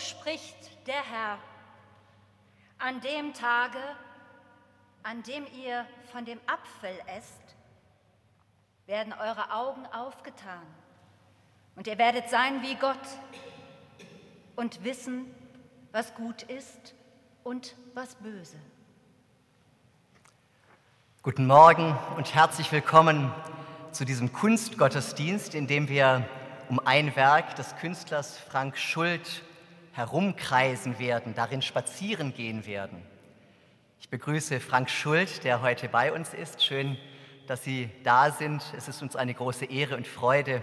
spricht der Herr, an dem Tage, an dem ihr von dem Apfel esst, werden eure Augen aufgetan und ihr werdet sein wie Gott und wissen, was gut ist und was böse. Guten Morgen und herzlich willkommen zu diesem Kunstgottesdienst, in dem wir um ein Werk des Künstlers Frank Schult herumkreisen werden, darin spazieren gehen werden. Ich begrüße Frank Schult, der heute bei uns ist. Schön, dass Sie da sind. Es ist uns eine große Ehre und Freude,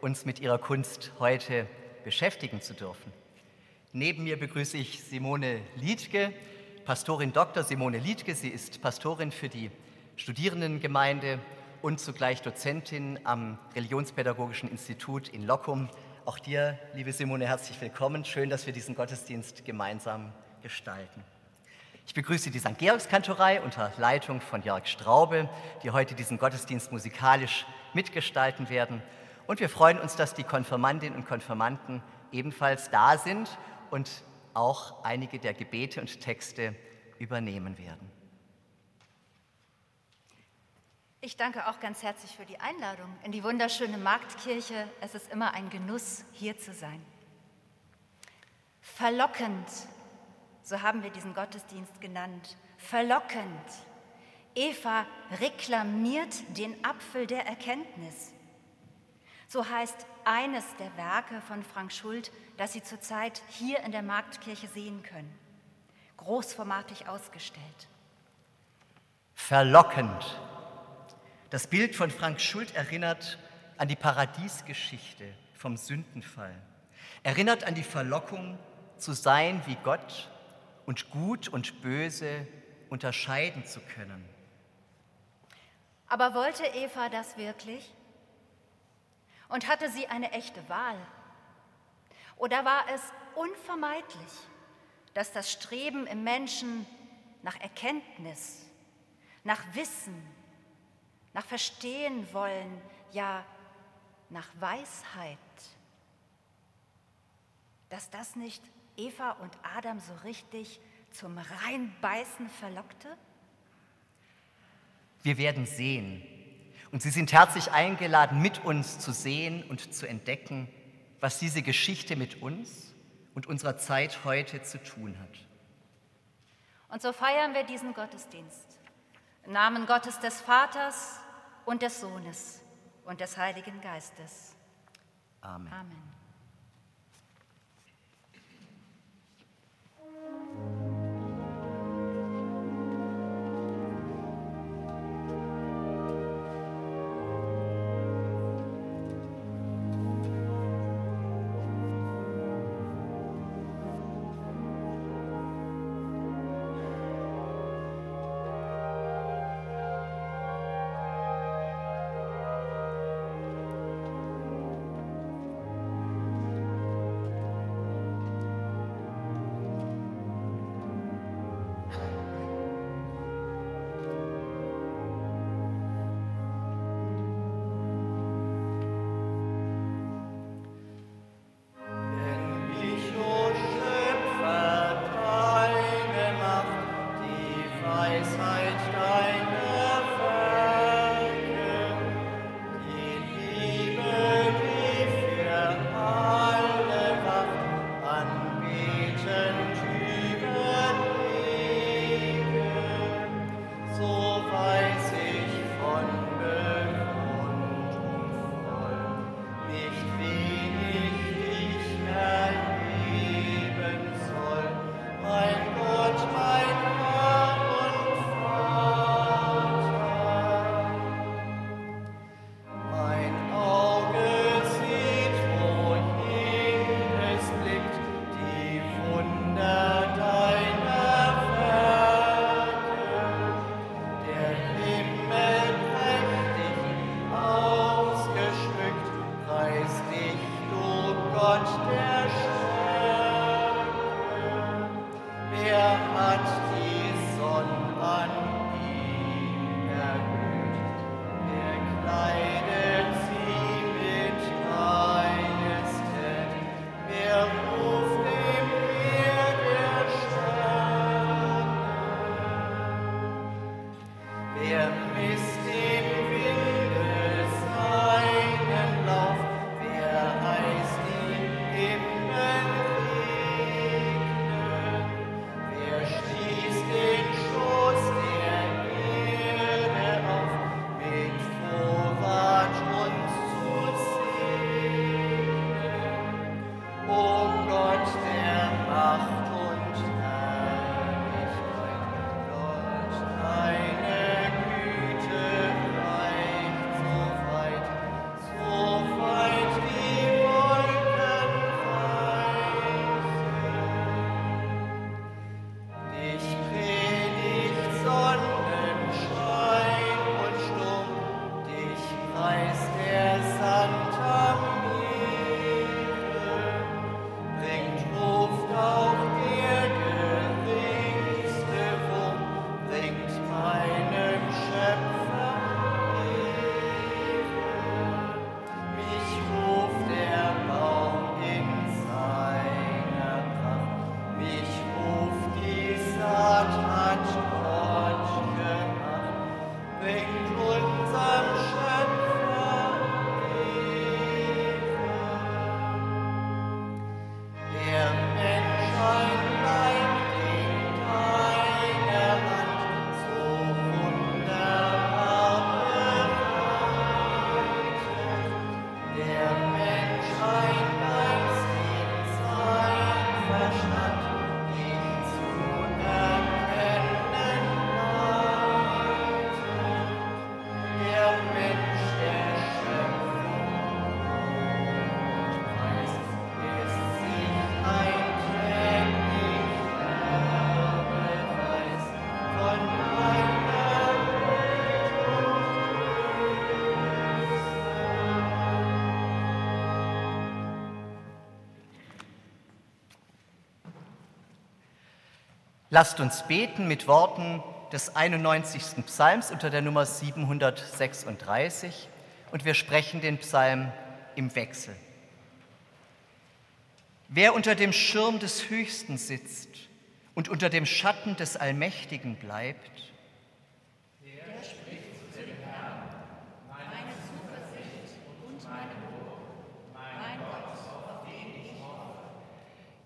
uns mit Ihrer Kunst heute beschäftigen zu dürfen. Neben mir begrüße ich Simone Liedke, Pastorin Dr. Simone Liedke. Sie ist Pastorin für die Studierendengemeinde und zugleich Dozentin am Religionspädagogischen Institut in Lockum. Auch dir, liebe Simone, herzlich willkommen. Schön, dass wir diesen Gottesdienst gemeinsam gestalten. Ich begrüße die St. Georgskantorei unter Leitung von Jörg Straube, die heute diesen Gottesdienst musikalisch mitgestalten werden. Und wir freuen uns, dass die Konfirmandinnen und Konfirmanden ebenfalls da sind und auch einige der Gebete und Texte übernehmen werden. Ich danke auch ganz herzlich für die Einladung in die wunderschöne Marktkirche. Es ist immer ein Genuss, hier zu sein. Verlockend, so haben wir diesen Gottesdienst genannt. Verlockend. Eva reklamiert den Apfel der Erkenntnis. So heißt eines der Werke von Frank Schult, das Sie zurzeit hier in der Marktkirche sehen können. Großformatig ausgestellt. Verlockend. Das Bild von Frank Schult erinnert an die Paradiesgeschichte vom Sündenfall. Erinnert an die Verlockung, zu sein wie Gott und gut und böse unterscheiden zu können. Aber wollte Eva das wirklich? Und hatte sie eine echte Wahl? Oder war es unvermeidlich, dass das Streben im Menschen nach Erkenntnis, nach Wissen, nach Verstehen wollen, ja nach Weisheit, dass das nicht Eva und Adam so richtig zum Reinbeißen verlockte? Wir werden sehen. Und Sie sind herzlich eingeladen, mit uns zu sehen und zu entdecken, was diese Geschichte mit uns und unserer Zeit heute zu tun hat. Und so feiern wir diesen Gottesdienst. Im Namen Gottes des Vaters und des Sohnes und des Heiligen Geistes. Amen. Amen. Lasst uns beten mit Worten des 91. Psalms unter der Nummer 736 und wir sprechen den Psalm im Wechsel. Wer unter dem Schirm des Höchsten sitzt und unter dem Schatten des Allmächtigen bleibt,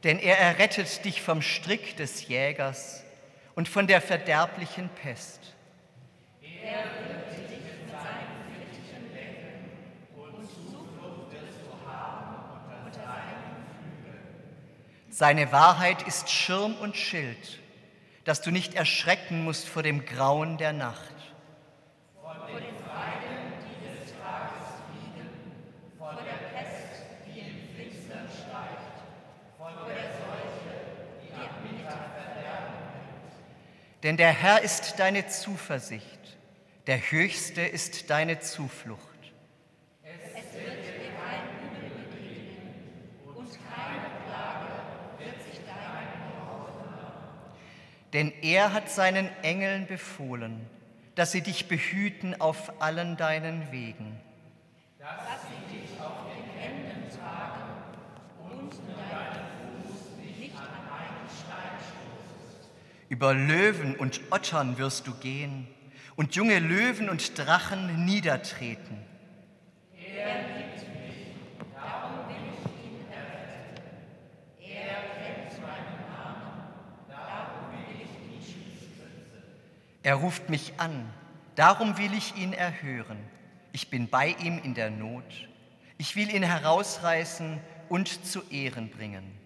denn er errettet dich vom Strick des Jägers und von der verderblichen Pest. Er wird dich in seinen Fittichen decken und Zuflucht wirst haben unter seinen Flügeln. Seine Wahrheit ist Schirm und Schild, dass du nicht erschrecken musst vor dem Grauen der Nacht Denn der Herr ist deine Zuversicht, der Höchste ist deine Zuflucht. Es wird dir kein Übel begegnen und keine Plage wird sich deinem Haus Denn er hat seinen Engeln befohlen, dass sie dich behüten auf allen deinen Wegen. Dass sie dich auf den Händen tragen und deinen Fuß nicht an einen Stein stoßest. Über Löwen und Ottern wirst du gehen und junge Löwen und Drachen niedertreten. Er liebt mich, darum will ich ihn erretten. Er kennt meinen Namen, darum will ich ihn schützen. Er ruft mich an, darum will ich ihn erhören. Ich bin bei ihm in der Not. Ich will ihn herausreißen und zu Ehren bringen.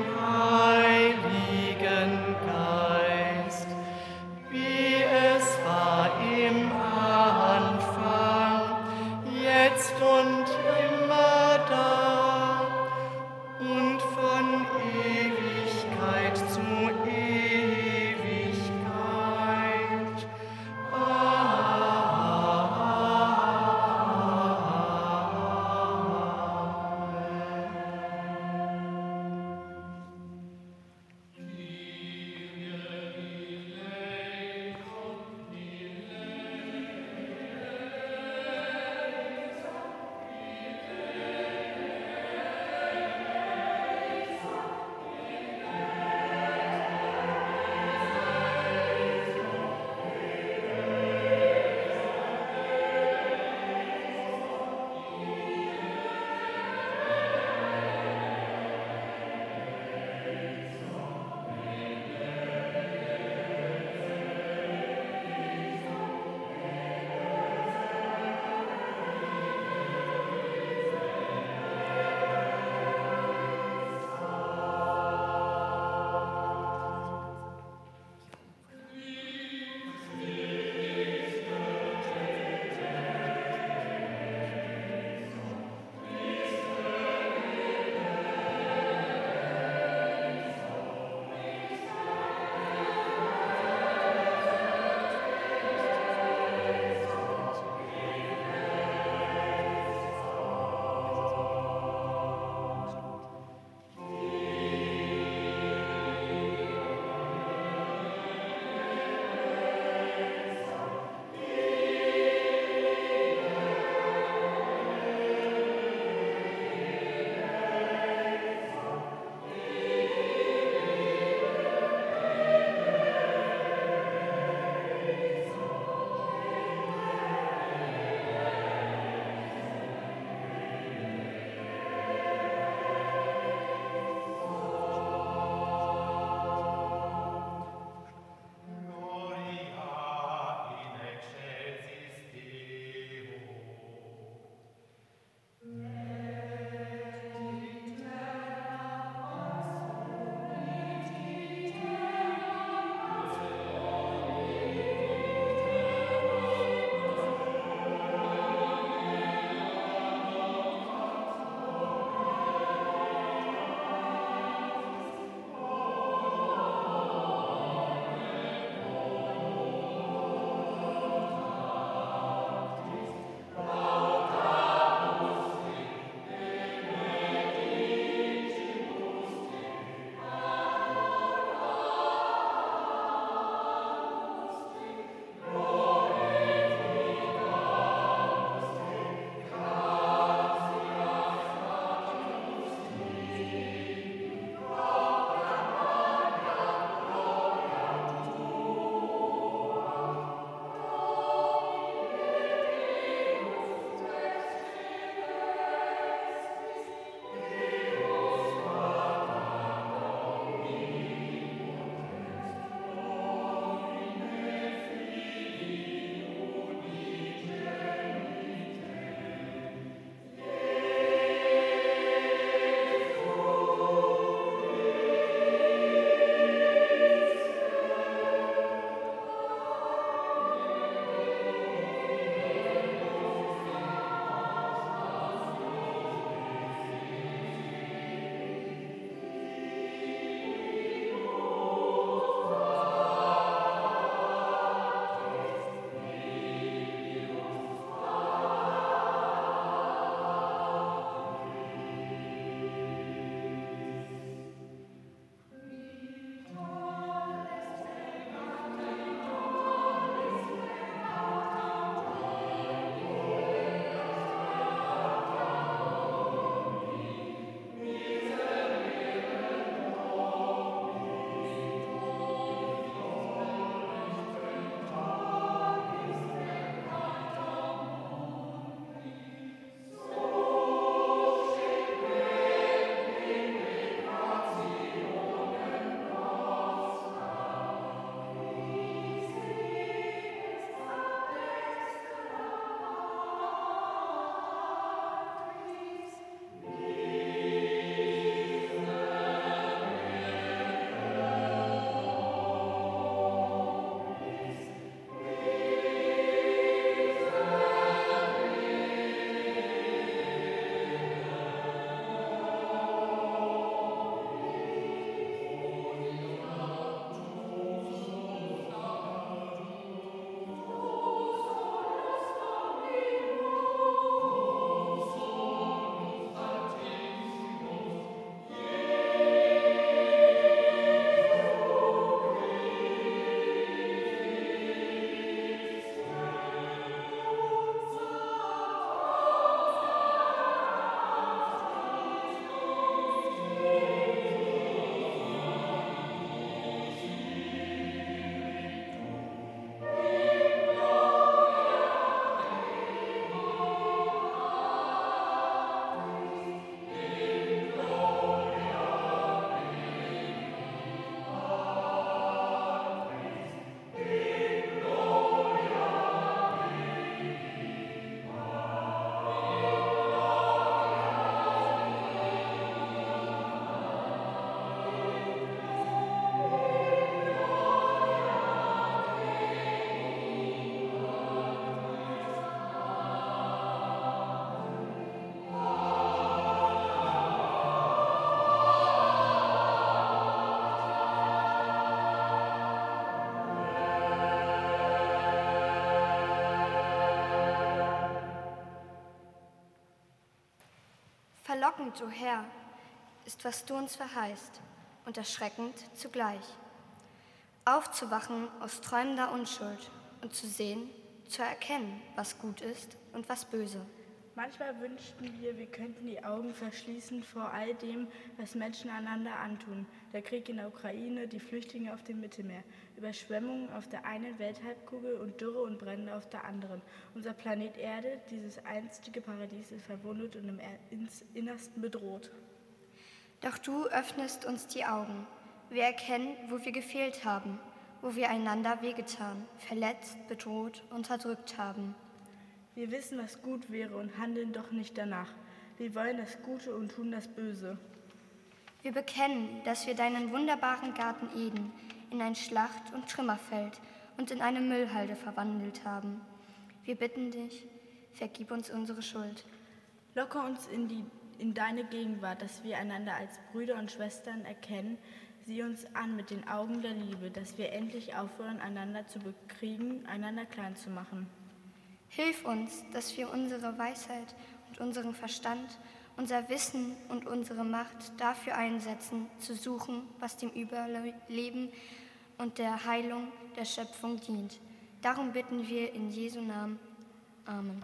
Verlockend, o Herr, ist, was du uns verheißt, und erschreckend zugleich. Aufzuwachen aus träumender Unschuld und zu sehen, zu erkennen, was gut ist und was böse. Manchmal wünschten wir, wir könnten die Augen verschließen vor all dem, was Menschen einander antun. Der Krieg in der Ukraine, die Flüchtlinge auf dem Mittelmeer, Überschwemmungen auf der einen Welthalbkugel und Dürre und Brände auf der anderen. Unser Planet Erde, dieses einstige Paradies, ist verwundet und im Innersten bedroht. Doch du öffnest uns die Augen. Wir erkennen, wo wir gefehlt haben, wo wir einander wehgetan, verletzt, bedroht, unterdrückt haben. Wir wissen, was gut wäre und handeln doch nicht danach. Wir wollen das Gute und tun das Böse. Wir bekennen, dass wir deinen wunderbaren Garten Eden in ein Schlacht- und Trümmerfeld und in eine Müllhalde verwandelt haben. Wir bitten dich, vergib uns unsere Schuld. Locke uns in, die, in deine Gegenwart, dass wir einander als Brüder und Schwestern erkennen. Sieh uns an mit den Augen der Liebe, dass wir endlich aufhören, einander zu bekriegen, einander klein zu machen. Hilf uns, dass wir unsere Weisheit und unseren Verstand, unser Wissen und unsere Macht dafür einsetzen, zu suchen, was dem Überleben und der Heilung der Schöpfung dient. Darum bitten wir in Jesu Namen. Amen.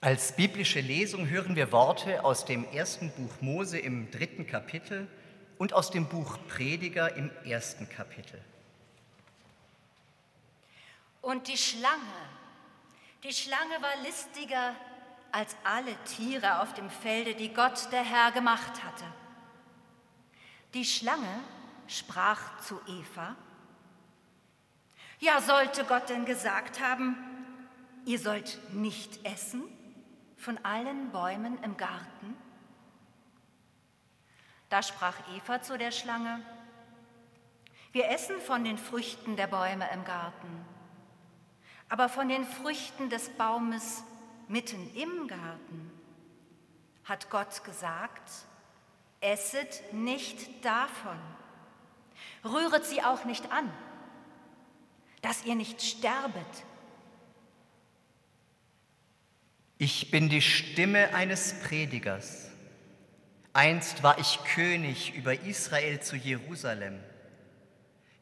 Als biblische Lesung hören wir Worte aus dem ersten Buch Mose im dritten Kapitel und aus dem Buch Prediger im ersten Kapitel. Und die Schlange, die Schlange war listiger als alle Tiere auf dem Felde, die Gott der Herr gemacht hatte. Die Schlange sprach zu Eva, ja sollte Gott denn gesagt haben, ihr sollt nicht essen von allen Bäumen im Garten? Da sprach Eva zu der Schlange, wir essen von den Früchten der Bäume im Garten. Aber von den Früchten des Baumes mitten im Garten hat Gott gesagt, esset nicht davon, rühret sie auch nicht an, dass ihr nicht sterbet. Ich bin die Stimme eines Predigers. Einst war ich König über Israel zu Jerusalem.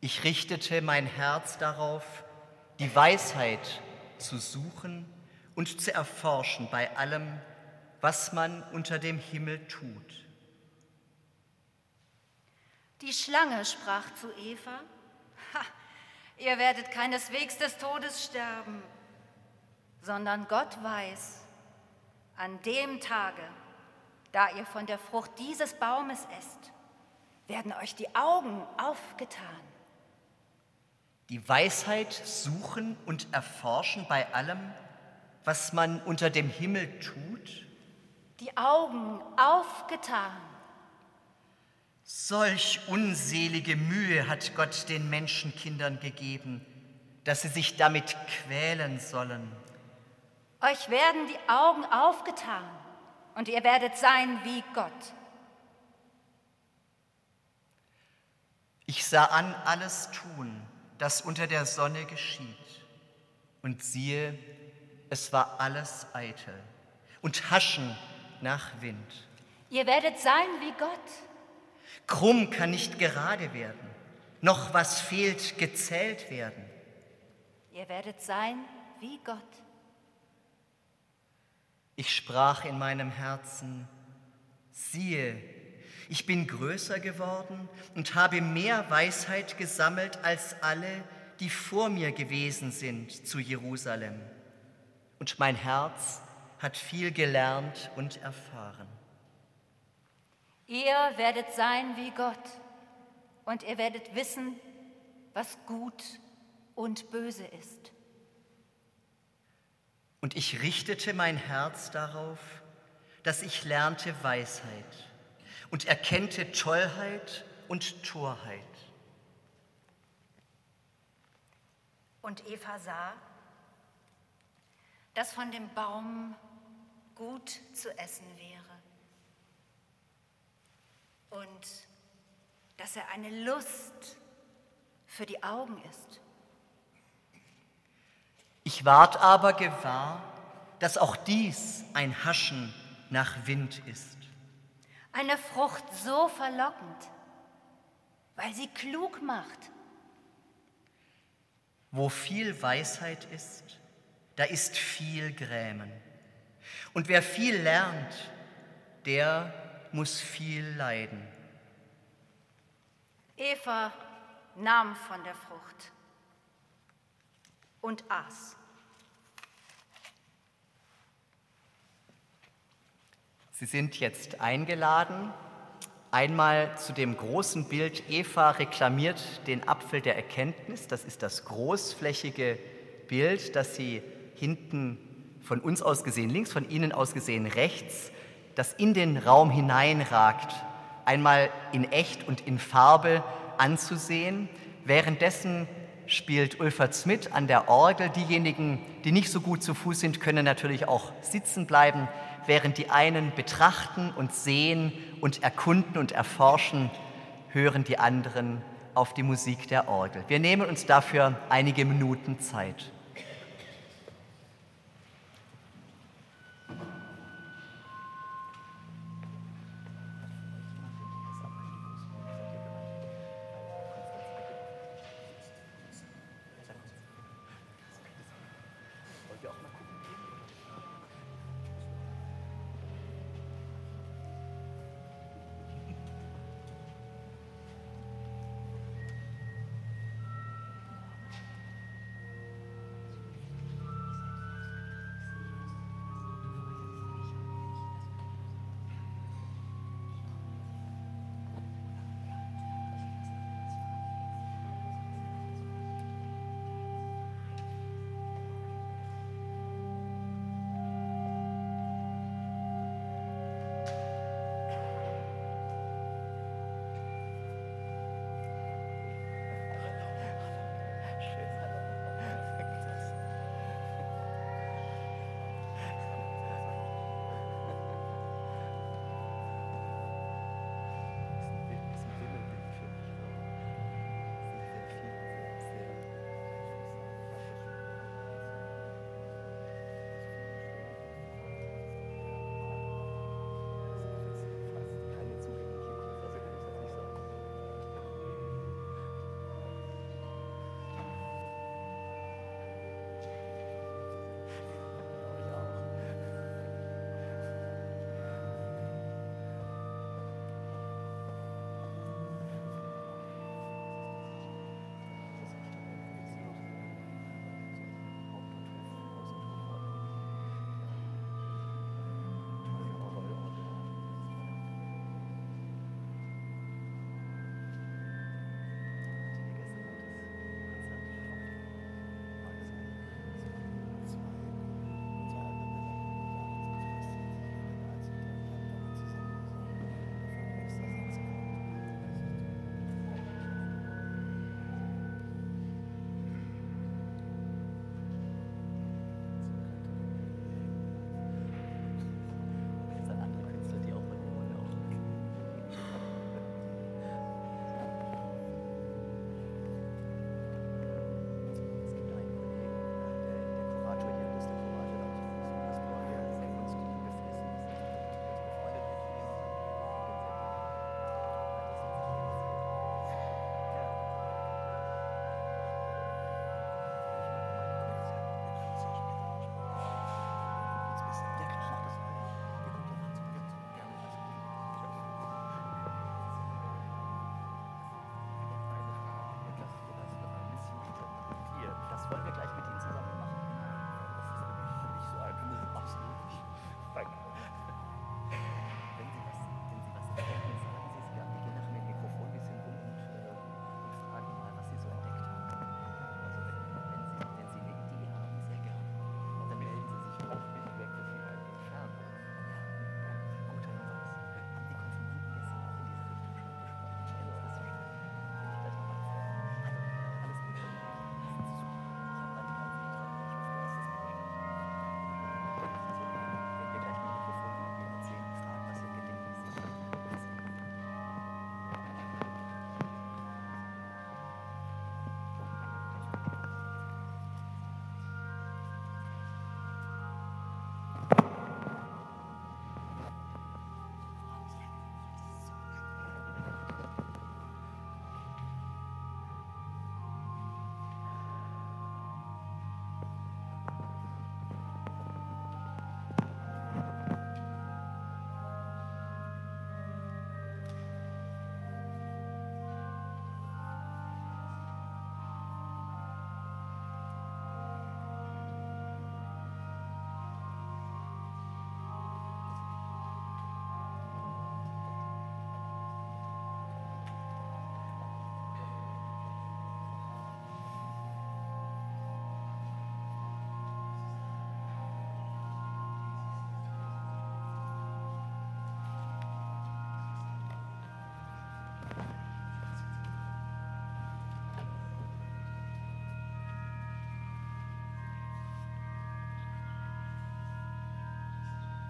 Ich richtete mein Herz darauf, die Weisheit zu suchen und zu erforschen bei allem, was man unter dem Himmel tut. Die Schlange sprach zu Eva, ha, ihr werdet keineswegs des Todes sterben, sondern Gott weiß, an dem Tage, da ihr von der Frucht dieses Baumes esst, werden euch die Augen aufgetan die Weisheit suchen und erforschen bei allem, was man unter dem Himmel tut? Die Augen aufgetan. Solch unselige Mühe hat Gott den Menschenkindern gegeben, dass sie sich damit quälen sollen. Euch werden die Augen aufgetan und ihr werdet sein wie Gott. Ich sah an alles tun, das unter der Sonne geschieht. Und siehe, es war alles eitel und Haschen nach Wind. Ihr werdet sein wie Gott. Krumm kann nicht gerade werden, noch was fehlt gezählt werden. Ihr werdet sein wie Gott. Ich sprach in meinem Herzen, siehe, ich bin größer geworden und habe mehr Weisheit gesammelt als alle, die vor mir gewesen sind zu Jerusalem. Und mein Herz hat viel gelernt und erfahren. Ihr werdet sein wie Gott und ihr werdet wissen, was gut und böse ist. Und ich richtete mein Herz darauf, dass ich lernte Weisheit und erkennte Tollheit und Torheit. Und Eva sah, dass von dem Baum gut zu essen wäre und dass er eine Lust für die Augen ist. Ich ward aber gewahr, dass auch dies ein Haschen nach Wind ist. Eine Frucht so verlockend, weil sie klug macht. Wo viel Weisheit ist, da ist viel Grämen. Und wer viel lernt, der muss viel leiden. Eva nahm von der Frucht und aß. Sie sind jetzt eingeladen, einmal zu dem großen Bild, Eva reklamiert den Apfel der Erkenntnis. Das ist das großflächige Bild, das Sie hinten von uns aus gesehen links, von Ihnen aus gesehen rechts, das in den Raum hineinragt, einmal in echt und in Farbe anzusehen. Währenddessen spielt Ulfert Smith an der Orgel. Diejenigen, die nicht so gut zu Fuß sind, können natürlich auch sitzen bleiben während die einen betrachten und sehen und erkunden und erforschen, hören die anderen auf die Musik der Orgel. Wir nehmen uns dafür einige Minuten Zeit.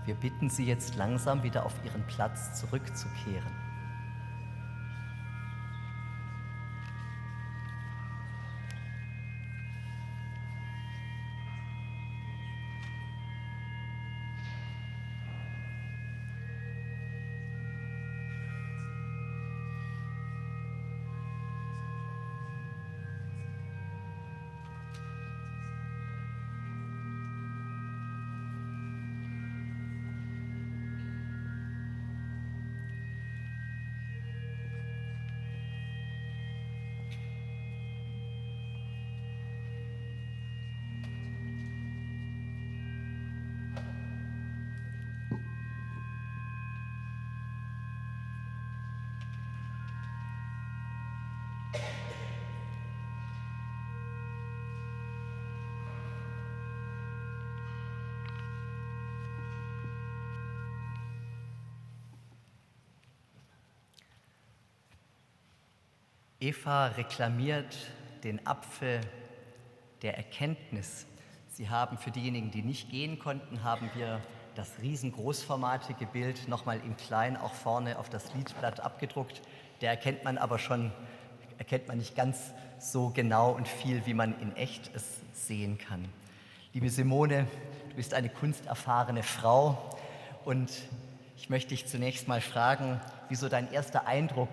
Wir bitten Sie jetzt langsam wieder auf Ihren Platz zurückzukehren. Eva reklamiert den Apfel der Erkenntnis. Sie haben für diejenigen, die nicht gehen konnten, haben wir das riesengroßformatige Bild nochmal im Kleinen auch vorne auf das Liedblatt abgedruckt. Der erkennt man aber schon, erkennt man nicht ganz so genau und viel, wie man in echt es sehen kann. Liebe Simone, du bist eine kunsterfahrene Frau und ich möchte dich zunächst mal fragen, wieso dein erster Eindruck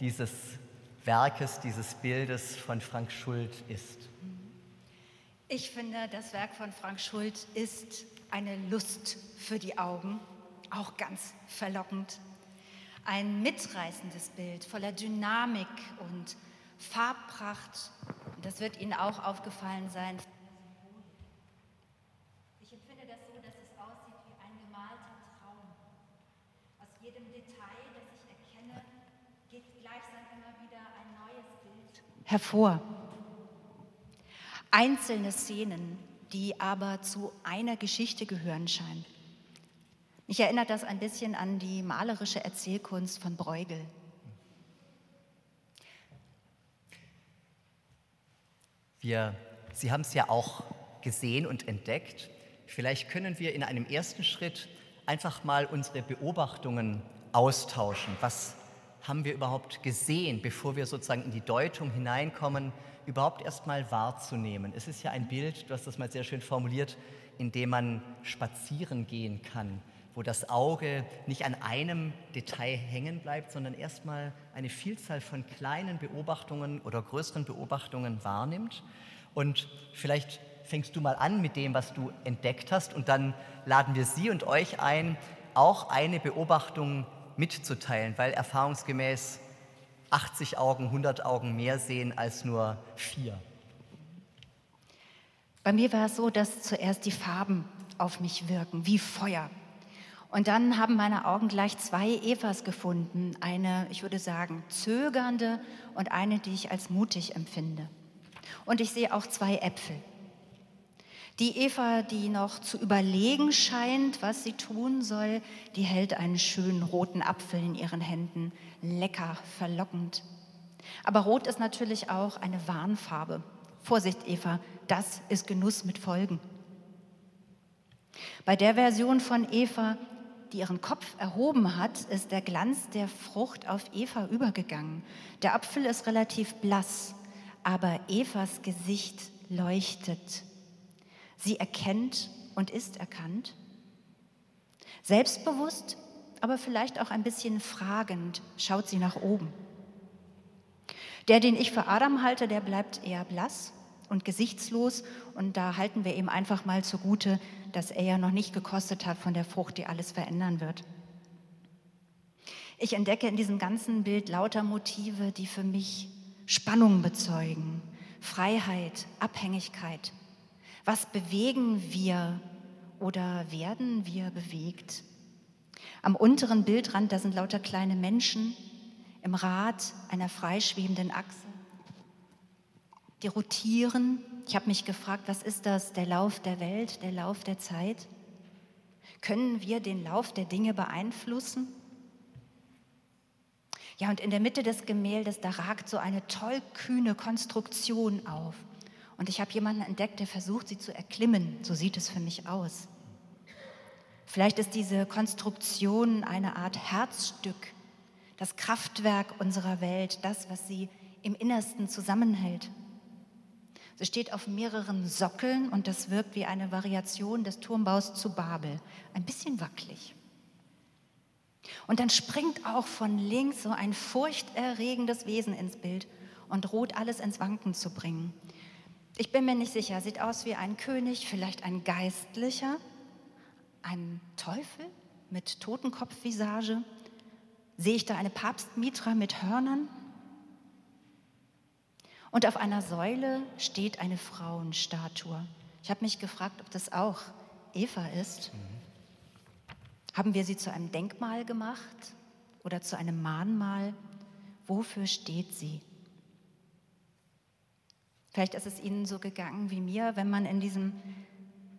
dieses Werkes, dieses Bildes von Frank Schult ist? Ich finde, das Werk von Frank Schult ist eine Lust für die Augen, auch ganz verlockend. Ein mitreißendes Bild voller Dynamik und Farbpracht. Das wird Ihnen auch aufgefallen sein. Hervor. Einzelne Szenen, die aber zu einer Geschichte gehören scheinen. Mich erinnert das ein bisschen an die malerische Erzählkunst von Bruegel. Wir, Sie haben es ja auch gesehen und entdeckt. Vielleicht können wir in einem ersten Schritt einfach mal unsere Beobachtungen austauschen. Was haben wir überhaupt gesehen, bevor wir sozusagen in die Deutung hineinkommen, überhaupt erst mal wahrzunehmen. Es ist ja ein Bild, du hast das mal sehr schön formuliert, in dem man spazieren gehen kann, wo das Auge nicht an einem Detail hängen bleibt, sondern erst mal eine Vielzahl von kleinen Beobachtungen oder größeren Beobachtungen wahrnimmt. Und vielleicht fängst du mal an mit dem, was du entdeckt hast, und dann laden wir Sie und euch ein, auch eine Beobachtung mitzuteilen, weil erfahrungsgemäß 80 Augen, 100 Augen mehr sehen als nur vier. Bei mir war es so, dass zuerst die Farben auf mich wirken, wie Feuer. Und dann haben meine Augen gleich zwei Evas gefunden, eine, ich würde sagen, zögernde und eine, die ich als mutig empfinde. Und ich sehe auch zwei Äpfel. Die Eva, die noch zu überlegen scheint, was sie tun soll, die hält einen schönen roten Apfel in ihren Händen. Lecker, verlockend. Aber rot ist natürlich auch eine Warnfarbe. Vorsicht, Eva, das ist Genuss mit Folgen. Bei der Version von Eva, die ihren Kopf erhoben hat, ist der Glanz der Frucht auf Eva übergegangen. Der Apfel ist relativ blass, aber Evas Gesicht leuchtet. Sie erkennt und ist erkannt. Selbstbewusst, aber vielleicht auch ein bisschen fragend schaut sie nach oben. Der, den ich für Adam halte, der bleibt eher blass und gesichtslos. Und da halten wir ihm einfach mal zugute, dass er ja noch nicht gekostet hat von der Frucht, die alles verändern wird. Ich entdecke in diesem ganzen Bild lauter Motive, die für mich Spannung bezeugen, Freiheit, Abhängigkeit, was bewegen wir oder werden wir bewegt? Am unteren Bildrand, da sind lauter kleine Menschen im Rad einer freischwebenden Achse. Die rotieren. Ich habe mich gefragt, was ist das? Der Lauf der Welt, der Lauf der Zeit? Können wir den Lauf der Dinge beeinflussen? Ja, und in der Mitte des Gemäldes, da ragt so eine tollkühne Konstruktion auf. Und ich habe jemanden entdeckt, der versucht, sie zu erklimmen. So sieht es für mich aus. Vielleicht ist diese Konstruktion eine Art Herzstück, das Kraftwerk unserer Welt, das, was sie im Innersten zusammenhält. Sie steht auf mehreren Sockeln und das wirkt wie eine Variation des Turmbaus zu Babel. Ein bisschen wackelig. Und dann springt auch von links so ein furchterregendes Wesen ins Bild und droht alles ins Wanken zu bringen. Ich bin mir nicht sicher, sieht aus wie ein König, vielleicht ein Geistlicher, ein Teufel mit Totenkopfvisage. Sehe ich da eine Papstmitra mit Hörnern? Und auf einer Säule steht eine Frauenstatue. Ich habe mich gefragt, ob das auch Eva ist. Mhm. Haben wir sie zu einem Denkmal gemacht oder zu einem Mahnmal? Wofür steht sie? Vielleicht ist es Ihnen so gegangen wie mir, wenn man in diesem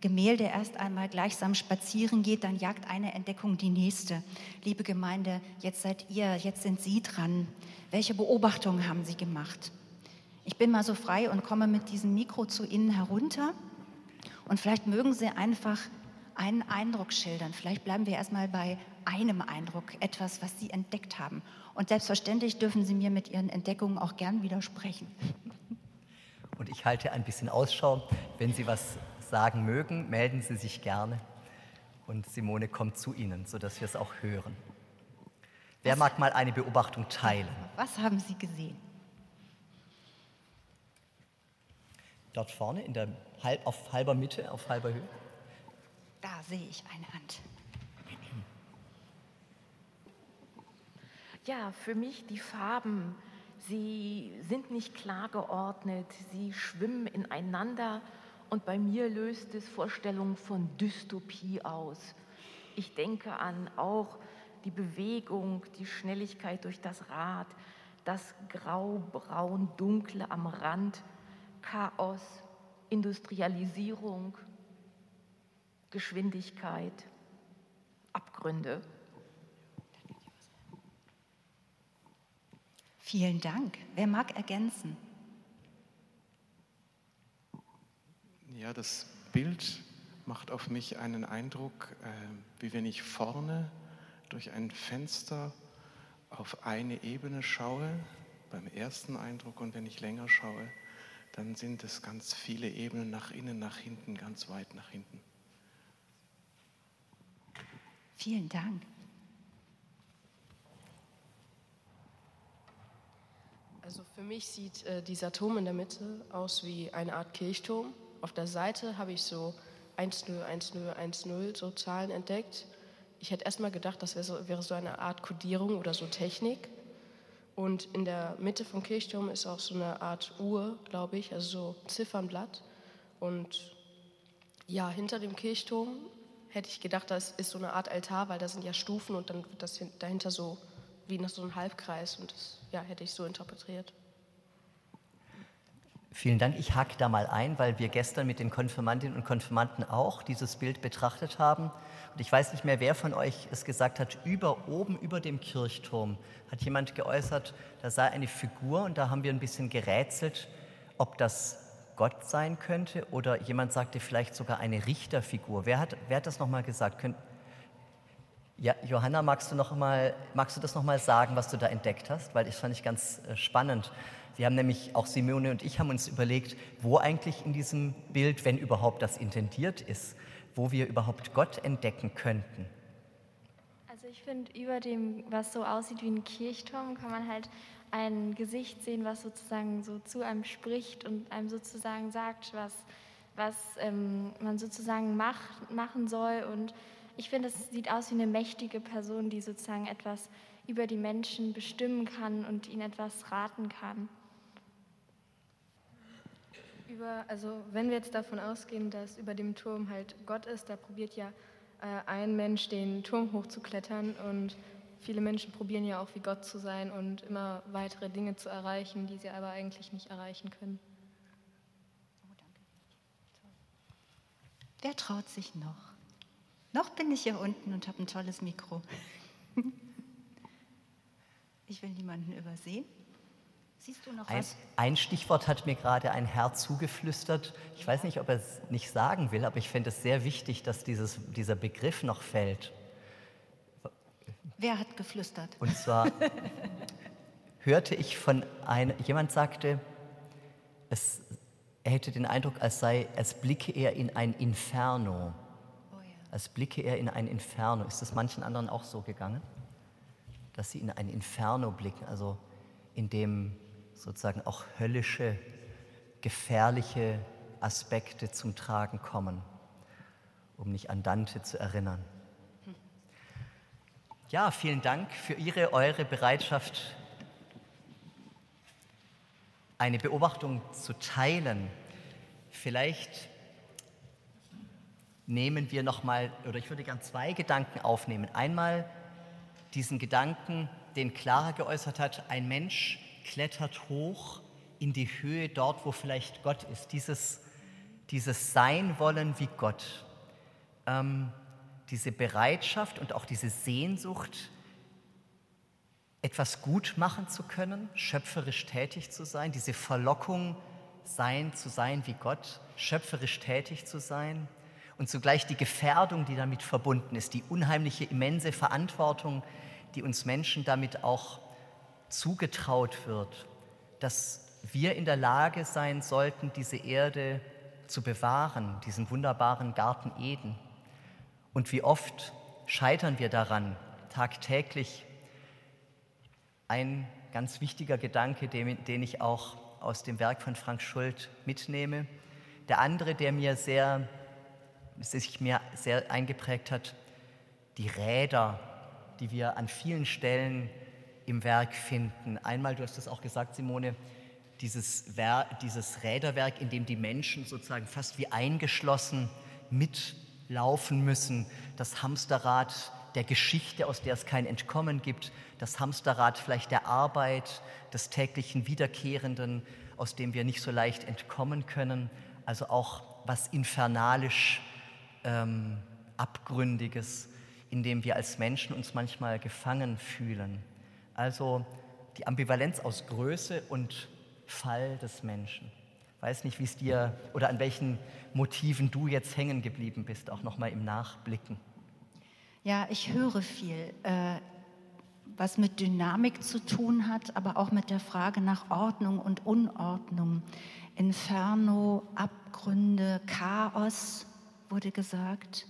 Gemälde erst einmal gleichsam spazieren geht, dann jagt eine Entdeckung die nächste. Liebe Gemeinde, jetzt seid ihr, jetzt sind Sie dran. Welche Beobachtungen haben Sie gemacht? Ich bin mal so frei und komme mit diesem Mikro zu Ihnen herunter. Und vielleicht mögen Sie einfach einen Eindruck schildern. Vielleicht bleiben wir erstmal bei einem Eindruck, etwas, was Sie entdeckt haben. Und selbstverständlich dürfen Sie mir mit Ihren Entdeckungen auch gern widersprechen. Und ich halte ein bisschen Ausschau. Wenn Sie was sagen mögen, melden Sie sich gerne. Und Simone kommt zu Ihnen, sodass wir es auch hören. Wer mag mal eine Beobachtung teilen? Was haben Sie gesehen? Dort vorne in der, auf halber Mitte, auf halber Höhe. Da sehe ich eine Hand. Ja, für mich die Farben, sie sind nicht klar geordnet, sie schwimmen ineinander und bei mir löst es Vorstellungen von Dystopie aus. Ich denke an auch die Bewegung, die Schnelligkeit durch das Rad, das grau-braun-dunkle am Rand, Chaos, Industrialisierung, Geschwindigkeit, Abgründe. Vielen Dank. Wer mag ergänzen? Ja, das Bild macht auf mich einen Eindruck, äh, wie wenn ich vorne durch ein Fenster auf eine Ebene schaue, beim ersten Eindruck, und wenn ich länger schaue, dann sind es ganz viele Ebenen nach innen, nach hinten, ganz weit nach hinten. Vielen Dank. Also für mich sieht äh, dieser Turm in der Mitte aus wie eine Art Kirchturm. Auf der Seite habe ich so 101010 so Zahlen entdeckt. Ich hätte erstmal gedacht, das wäre so, wäre so eine Art Kodierung oder so Technik. Und in der Mitte vom Kirchturm ist auch so eine Art Uhr, glaube ich, also so Ziffernblatt. Und ja, hinter dem Kirchturm hätte ich gedacht, das ist so eine Art Altar, weil da sind ja Stufen und dann wird das dahinter so wie nach so einem Halbkreis und das ja, hätte ich so interpretiert. Vielen Dank. Ich hake da mal ein, weil wir gestern mit den Konfirmandinnen und Konfirmanden auch dieses Bild betrachtet haben. Und ich weiß nicht mehr, wer von euch es gesagt hat, über oben über dem Kirchturm hat jemand geäußert, da sei eine Figur und da haben wir ein bisschen gerätselt, ob das Gott sein könnte oder jemand sagte vielleicht sogar eine Richterfigur. Wer hat, wer hat das nochmal gesagt? Könnt, ja, Johanna, magst du, noch mal, magst du das nochmal sagen, was du da entdeckt hast? Weil das fand ich ganz äh, spannend. Wir haben nämlich, auch Simone und ich haben uns überlegt, wo eigentlich in diesem Bild, wenn überhaupt das intendiert ist, wo wir überhaupt Gott entdecken könnten. Also ich finde, über dem, was so aussieht wie ein Kirchturm, kann man halt ein Gesicht sehen, was sozusagen so zu einem spricht und einem sozusagen sagt, was, was ähm, man sozusagen macht, machen soll. Und ich finde, es sieht aus wie eine mächtige Person, die sozusagen etwas über die Menschen bestimmen kann und ihnen etwas raten kann. Über, also wenn wir jetzt davon ausgehen, dass über dem Turm halt Gott ist, da probiert ja äh, ein Mensch den Turm hochzuklettern und viele Menschen probieren ja auch wie Gott zu sein und immer weitere Dinge zu erreichen, die sie aber eigentlich nicht erreichen können. Oh, danke. Wer traut sich noch? Noch bin ich hier unten und habe ein tolles Mikro. Ich will niemanden übersehen. Siehst du noch ein, was? Ein Stichwort hat mir gerade ein Herr zugeflüstert. Ich weiß nicht, ob er es nicht sagen will, aber ich finde es sehr wichtig, dass dieses, dieser Begriff noch fällt. Wer hat geflüstert? Und zwar hörte ich von einem, jemand sagte, es, er hätte den Eindruck, als, sei, als blicke er in ein Inferno. Als blicke er in ein Inferno. Ist das manchen anderen auch so gegangen? Dass sie in ein Inferno blicken, also in dem sozusagen auch höllische, gefährliche Aspekte zum Tragen kommen, um nicht an Dante zu erinnern. Ja, vielen Dank für Ihre, eure Bereitschaft, eine Beobachtung zu teilen. Vielleicht nehmen wir noch mal oder ich würde gern zwei Gedanken aufnehmen. Einmal diesen Gedanken, den Clara geäußert hat, ein Mensch klettert hoch in die Höhe dort, wo vielleicht Gott ist. Dieses, dieses Sein wollen wie Gott. Ähm, diese Bereitschaft und auch diese Sehnsucht, etwas gut machen zu können, schöpferisch tätig zu sein, diese Verlockung, sein zu sein wie Gott, schöpferisch tätig zu sein und zugleich die Gefährdung, die damit verbunden ist, die unheimliche, immense Verantwortung, die uns Menschen damit auch zugetraut wird, dass wir in der Lage sein sollten, diese Erde zu bewahren, diesen wunderbaren Garten Eden. Und wie oft scheitern wir daran, tagtäglich. Ein ganz wichtiger Gedanke, den, den ich auch aus dem Werk von Frank Schult mitnehme. Der andere, der mir sehr, sich mir sehr eingeprägt hat, die Räder, die wir an vielen Stellen im Werk finden. Einmal, du hast es auch gesagt, Simone, dieses, Werk, dieses Räderwerk, in dem die Menschen sozusagen fast wie eingeschlossen mitlaufen müssen, das Hamsterrad der Geschichte, aus der es kein Entkommen gibt, das Hamsterrad vielleicht der Arbeit, des täglichen Wiederkehrenden, aus dem wir nicht so leicht entkommen können, also auch was infernalisch ähm, Abgründiges, in dem wir als Menschen uns manchmal gefangen fühlen. Also die Ambivalenz aus Größe und Fall des Menschen. Weiß nicht, wie es dir oder an welchen Motiven du jetzt hängen geblieben bist, auch nochmal im Nachblicken. Ja, ich höre viel, äh, was mit Dynamik zu tun hat, aber auch mit der Frage nach Ordnung und Unordnung. Inferno, Abgründe, Chaos wurde gesagt.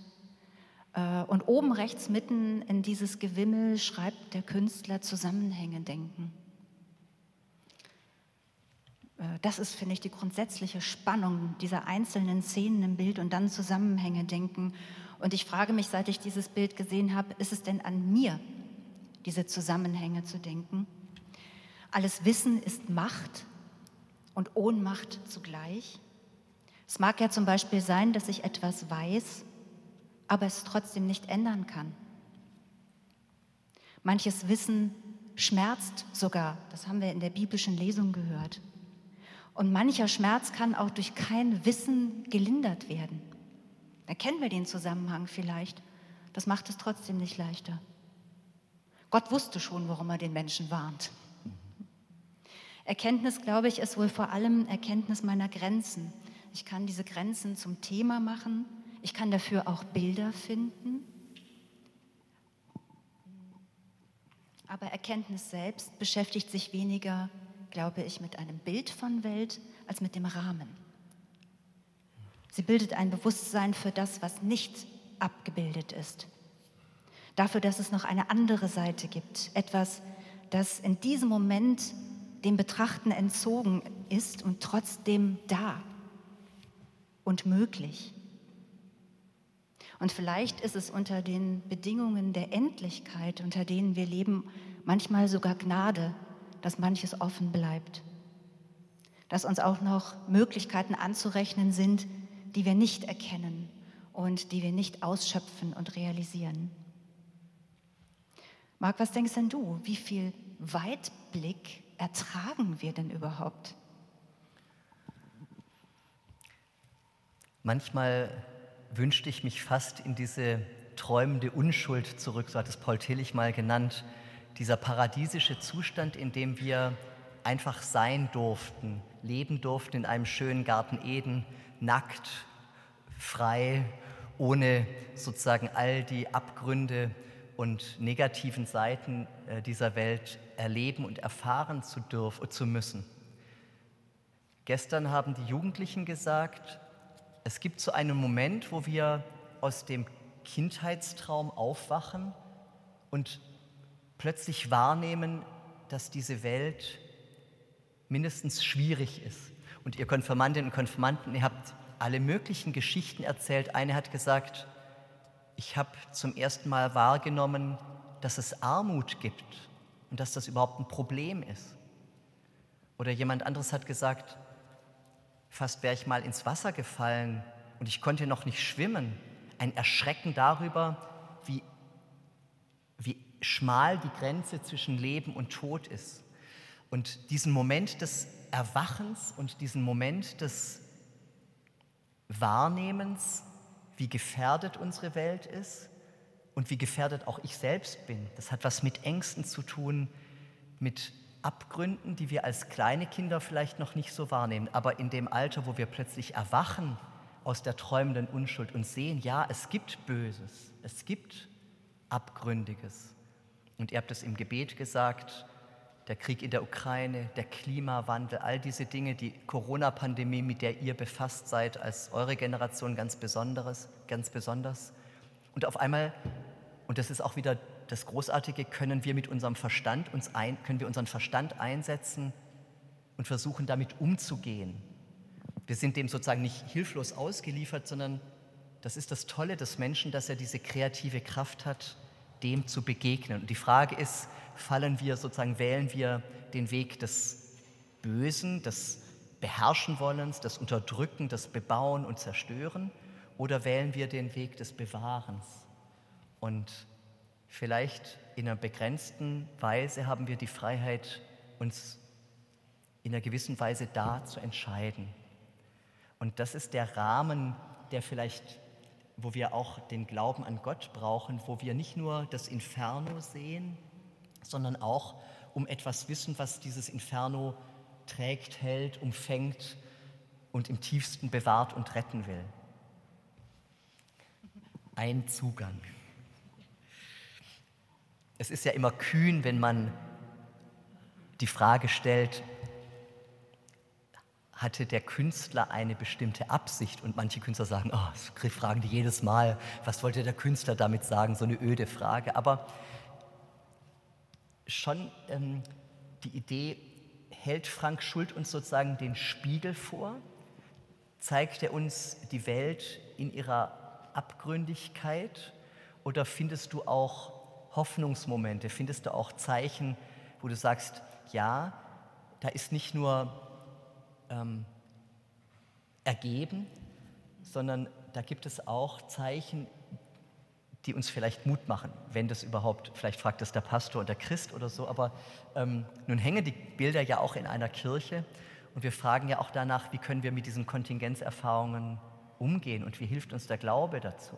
Äh, und oben rechts mitten in dieses Gewimmel schreibt der Künstler Zusammenhänge denken. Äh, das ist, finde ich, die grundsätzliche Spannung dieser einzelnen Szenen im Bild und dann Zusammenhänge denken. Und ich frage mich, seit ich dieses Bild gesehen habe, ist es denn an mir, diese Zusammenhänge zu denken? Alles Wissen ist Macht und Ohnmacht zugleich. Es mag ja zum Beispiel sein, dass ich etwas weiß aber es trotzdem nicht ändern kann. Manches Wissen schmerzt sogar, das haben wir in der biblischen Lesung gehört. Und mancher Schmerz kann auch durch kein Wissen gelindert werden. Erkennen wir den Zusammenhang vielleicht. Das macht es trotzdem nicht leichter. Gott wusste schon, warum er den Menschen warnt. Erkenntnis, glaube ich, ist wohl vor allem Erkenntnis meiner Grenzen. Ich kann diese Grenzen zum Thema machen ich kann dafür auch Bilder finden. Aber Erkenntnis selbst beschäftigt sich weniger, glaube ich, mit einem Bild von Welt als mit dem Rahmen. Sie bildet ein Bewusstsein für das, was nicht abgebildet ist. Dafür, dass es noch eine andere Seite gibt. Etwas, das in diesem Moment dem Betrachten entzogen ist und trotzdem da und möglich. Und vielleicht ist es unter den Bedingungen der Endlichkeit, unter denen wir leben, manchmal sogar Gnade, dass manches offen bleibt. Dass uns auch noch Möglichkeiten anzurechnen sind, die wir nicht erkennen und die wir nicht ausschöpfen und realisieren. Marc, was denkst denn du? Wie viel Weitblick ertragen wir denn überhaupt? Manchmal wünschte ich mich fast in diese träumende Unschuld zurück, so hat es Paul Tillich mal genannt, dieser paradiesische Zustand, in dem wir einfach sein durften, leben durften in einem schönen Garten Eden, nackt, frei, ohne sozusagen all die Abgründe und negativen Seiten äh, dieser Welt erleben und erfahren zu dürfen, zu müssen. Gestern haben die Jugendlichen gesagt, es gibt so einen Moment, wo wir aus dem Kindheitstraum aufwachen und plötzlich wahrnehmen, dass diese Welt mindestens schwierig ist. Und ihr Konfirmandinnen und Konfirmanden, ihr habt alle möglichen Geschichten erzählt. Eine hat gesagt, ich habe zum ersten Mal wahrgenommen, dass es Armut gibt und dass das überhaupt ein Problem ist. Oder jemand anderes hat gesagt, fast wäre ich mal ins Wasser gefallen und ich konnte noch nicht schwimmen. Ein Erschrecken darüber, wie, wie schmal die Grenze zwischen Leben und Tod ist. Und diesen Moment des Erwachens und diesen Moment des Wahrnehmens, wie gefährdet unsere Welt ist und wie gefährdet auch ich selbst bin. Das hat was mit Ängsten zu tun, mit Abgründen, die wir als kleine Kinder vielleicht noch nicht so wahrnehmen, aber in dem Alter, wo wir plötzlich erwachen aus der träumenden Unschuld und sehen, ja, es gibt Böses, es gibt Abgründiges. Und ihr habt es im Gebet gesagt, der Krieg in der Ukraine, der Klimawandel, all diese Dinge, die Corona-Pandemie, mit der ihr befasst seid, als eure Generation ganz besonderes, ganz besonders. Und auf einmal, und das ist auch wieder das Großartige, können wir mit unserem Verstand uns ein, können wir unseren Verstand einsetzen und versuchen, damit umzugehen. Wir sind dem sozusagen nicht hilflos ausgeliefert, sondern das ist das Tolle des Menschen, dass er diese kreative Kraft hat, dem zu begegnen. Und die Frage ist, fallen wir sozusagen, wählen wir den Weg des Bösen, des Beherrschen wollens, des Unterdrücken, des Bebauen und Zerstören oder wählen wir den Weg des Bewahrens? Und vielleicht in einer begrenzten Weise haben wir die Freiheit, uns in einer gewissen Weise da zu entscheiden. Und das ist der Rahmen, der vielleicht, wo wir auch den Glauben an Gott brauchen, wo wir nicht nur das Inferno sehen, sondern auch um etwas wissen, was dieses Inferno trägt, hält, umfängt und im tiefsten bewahrt und retten will. Ein Zugang. Es ist ja immer kühn, wenn man die Frage stellt, hatte der Künstler eine bestimmte Absicht? Und manche Künstler sagen, oh, das fragen die jedes Mal, was wollte der Künstler damit sagen? So eine öde Frage. Aber schon ähm, die Idee, hält Frank Schult uns sozusagen den Spiegel vor? Zeigt er uns die Welt in ihrer Abgründigkeit? Oder findest du auch Hoffnungsmomente? Findest du auch Zeichen, wo du sagst, ja, da ist nicht nur ähm, ergeben, sondern da gibt es auch Zeichen, die uns vielleicht Mut machen, wenn das überhaupt, vielleicht fragt das der Pastor und der Christ oder so, aber ähm, nun hängen die Bilder ja auch in einer Kirche und wir fragen ja auch danach, wie können wir mit diesen Kontingenzerfahrungen umgehen und wie hilft uns der Glaube dazu?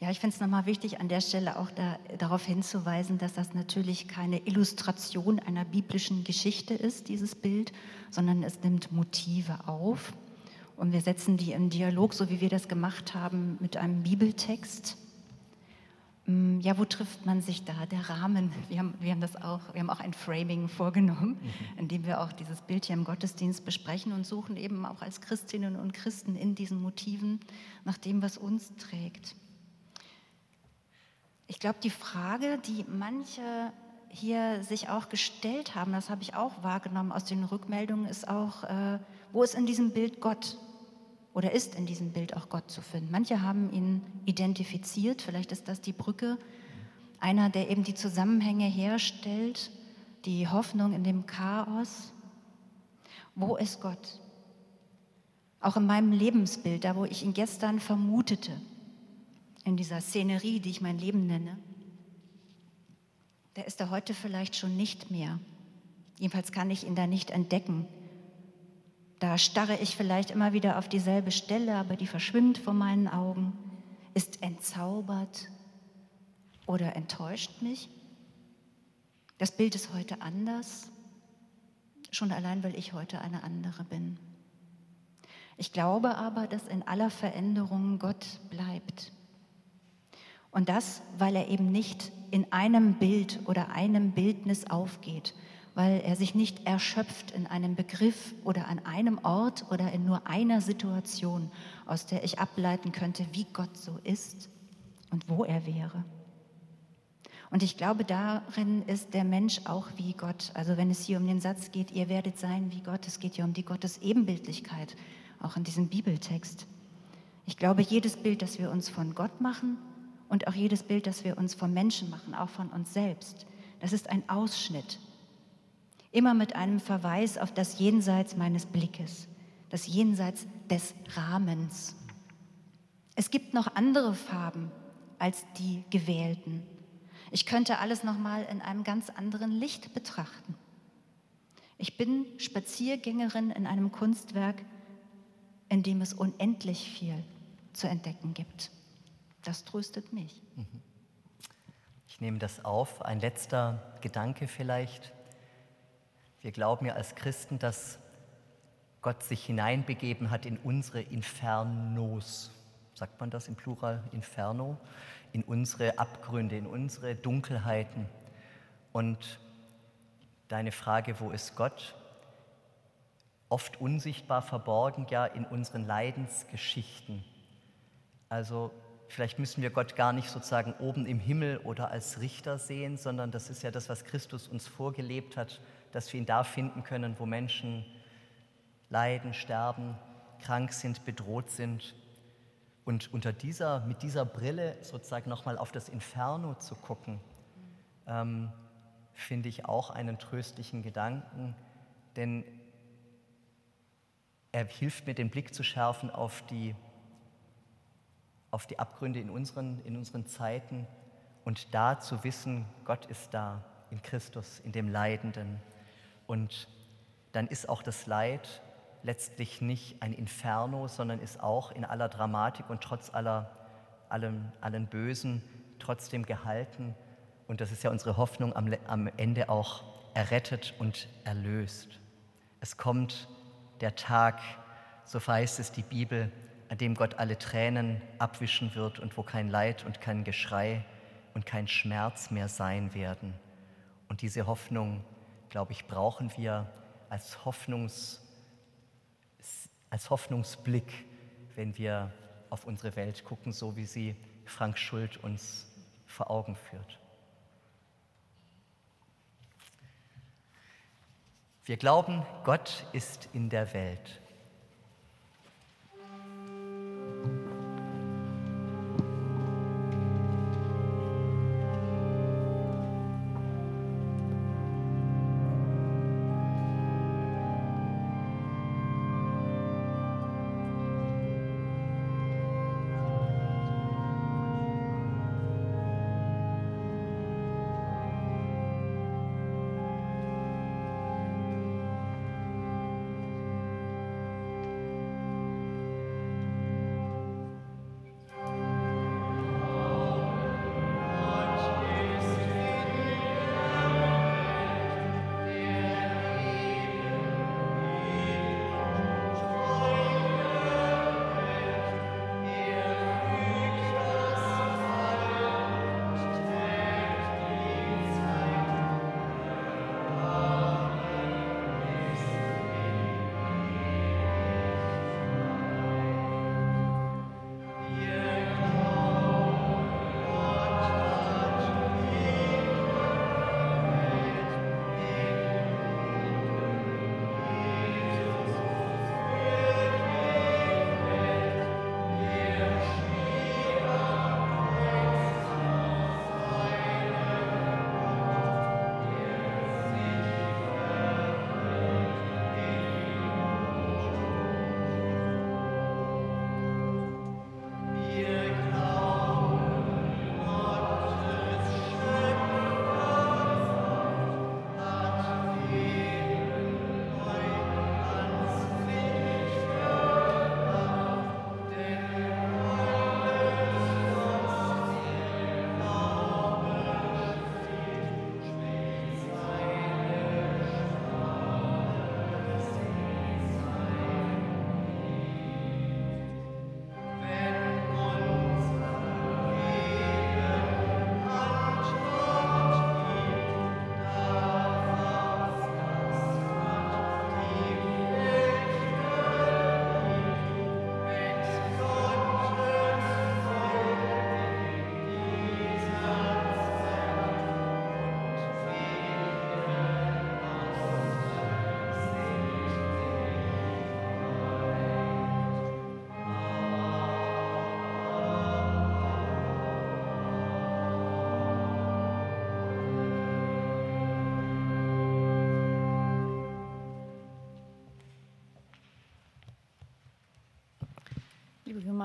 Ja, ich finde es nochmal wichtig, an der Stelle auch da, darauf hinzuweisen, dass das natürlich keine Illustration einer biblischen Geschichte ist, dieses Bild, sondern es nimmt Motive auf. Und wir setzen die im Dialog, so wie wir das gemacht haben, mit einem Bibeltext. Mm, ja, wo trifft man sich da? Der Rahmen. Wir haben, wir haben das auch, wir haben auch ein Framing vorgenommen, mhm. in dem wir auch dieses Bild hier im Gottesdienst besprechen und suchen eben auch als Christinnen und Christen in diesen Motiven nach dem, was uns trägt. Ich glaube, die Frage, die manche hier sich auch gestellt haben, das habe ich auch wahrgenommen aus den Rückmeldungen, ist auch, äh, wo ist in diesem Bild Gott? oder ist in diesem Bild auch Gott zu finden. Manche haben ihn identifiziert, vielleicht ist das die Brücke, einer, der eben die Zusammenhänge herstellt, die Hoffnung in dem Chaos. Wo ist Gott? Auch in meinem Lebensbild, da wo ich ihn gestern vermutete, in dieser Szenerie, die ich mein Leben nenne, der ist er heute vielleicht schon nicht mehr. Jedenfalls kann ich ihn da nicht entdecken. Da starre ich vielleicht immer wieder auf dieselbe Stelle, aber die verschwimmt vor meinen Augen, ist entzaubert oder enttäuscht mich. Das Bild ist heute anders, schon allein, weil ich heute eine andere bin. Ich glaube aber, dass in aller Veränderung Gott bleibt. Und das, weil er eben nicht in einem Bild oder einem Bildnis aufgeht, weil er sich nicht erschöpft in einem Begriff oder an einem Ort oder in nur einer Situation, aus der ich ableiten könnte, wie Gott so ist und wo er wäre. Und ich glaube, darin ist der Mensch auch wie Gott. Also wenn es hier um den Satz geht, ihr werdet sein wie Gott, es geht ja um die Gottes Ebenbildlichkeit, auch in diesem Bibeltext. Ich glaube, jedes Bild, das wir uns von Gott machen und auch jedes Bild, das wir uns vom Menschen machen, auch von uns selbst, das ist ein Ausschnitt. Immer mit einem Verweis auf das Jenseits meines Blickes, das Jenseits des Rahmens. Es gibt noch andere Farben als die gewählten. Ich könnte alles noch mal in einem ganz anderen Licht betrachten. Ich bin Spaziergängerin in einem Kunstwerk, in dem es unendlich viel zu entdecken gibt. Das tröstet mich. Ich nehme das auf. Ein letzter Gedanke vielleicht. Wir glauben ja als Christen, dass Gott sich hineinbegeben hat in unsere Infernos. Sagt man das im Plural? Inferno? in unsere Abgründe, in unsere Dunkelheiten. Und deine Frage, wo ist Gott? Oft unsichtbar verborgen ja in unseren Leidensgeschichten. Also vielleicht müssen wir Gott gar nicht sozusagen oben im Himmel oder als Richter sehen, sondern das ist ja das, was Christus uns vorgelebt hat, dass wir ihn da finden können, wo Menschen leiden, sterben, krank sind, bedroht sind. Und unter dieser, mit dieser Brille sozusagen nochmal auf das Inferno zu gucken, ähm, finde ich auch einen tröstlichen Gedanken, denn er hilft mir, den Blick zu schärfen auf die, auf die Abgründe in unseren, in unseren Zeiten und da zu wissen, Gott ist da in Christus, in dem Leidenden. Und dann ist auch das Leid letztlich nicht ein Inferno, sondern ist auch in aller Dramatik und trotz aller, allem, allen Bösen trotzdem gehalten. Und das ist ja unsere Hoffnung am, am Ende auch errettet und erlöst. Es kommt der Tag, so verheißt es die Bibel, an dem Gott alle Tränen abwischen wird und wo kein Leid und kein Geschrei und kein Schmerz mehr sein werden. Und diese Hoffnung, glaube ich, brauchen wir als Hoffnungs- als Hoffnungsblick, wenn wir auf unsere Welt gucken, so wie sie Frank Schuld uns vor Augen führt. Wir glauben, Gott ist in der Welt.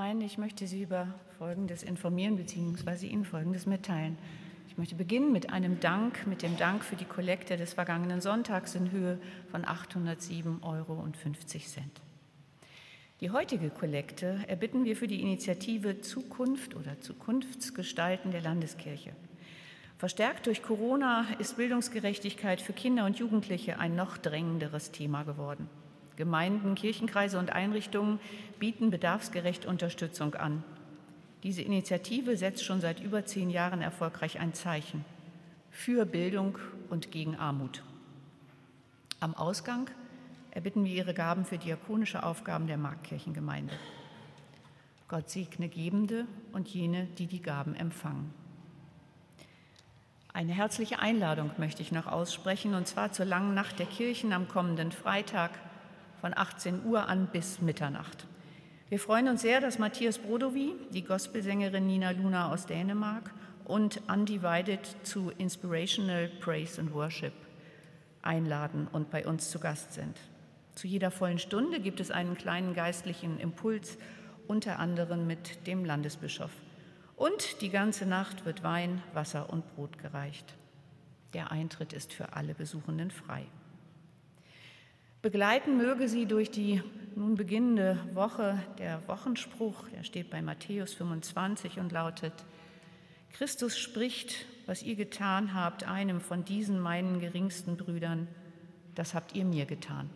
Gemeinde, ich möchte Sie über Folgendes informieren bzw. Ihnen Folgendes mitteilen. Ich möchte beginnen mit einem Dank, mit dem Dank für die Kollekte des vergangenen Sonntags in Höhe von 807,50 Euro. Die heutige Kollekte erbitten wir für die Initiative Zukunft oder Zukunftsgestalten der Landeskirche. Verstärkt durch Corona ist Bildungsgerechtigkeit für Kinder und Jugendliche ein noch drängenderes Thema geworden. Gemeinden, Kirchenkreise und Einrichtungen bieten bedarfsgerecht Unterstützung an. Diese Initiative setzt schon seit über zehn Jahren erfolgreich ein Zeichen für Bildung und gegen Armut. Am Ausgang erbitten wir Ihre Gaben für diakonische Aufgaben der Marktkirchengemeinde. Gott segne Gebende und jene, die die Gaben empfangen. Eine herzliche Einladung möchte ich noch aussprechen, und zwar zur langen Nacht der Kirchen am kommenden Freitag von 18 Uhr an bis Mitternacht. Wir freuen uns sehr, dass Matthias Brodowy, die Gospelsängerin Nina Luna aus Dänemark und Undivided zu Inspirational Praise and Worship einladen und bei uns zu Gast sind. Zu jeder vollen Stunde gibt es einen kleinen geistlichen Impuls, unter anderem mit dem Landesbischof. Und die ganze Nacht wird Wein, Wasser und Brot gereicht. Der Eintritt ist für alle Besuchenden frei. Begleiten möge sie durch die nun beginnende Woche der Wochenspruch, der steht bei Matthäus 25 und lautet, Christus spricht, was ihr getan habt, einem von diesen meinen geringsten Brüdern, das habt ihr mir getan.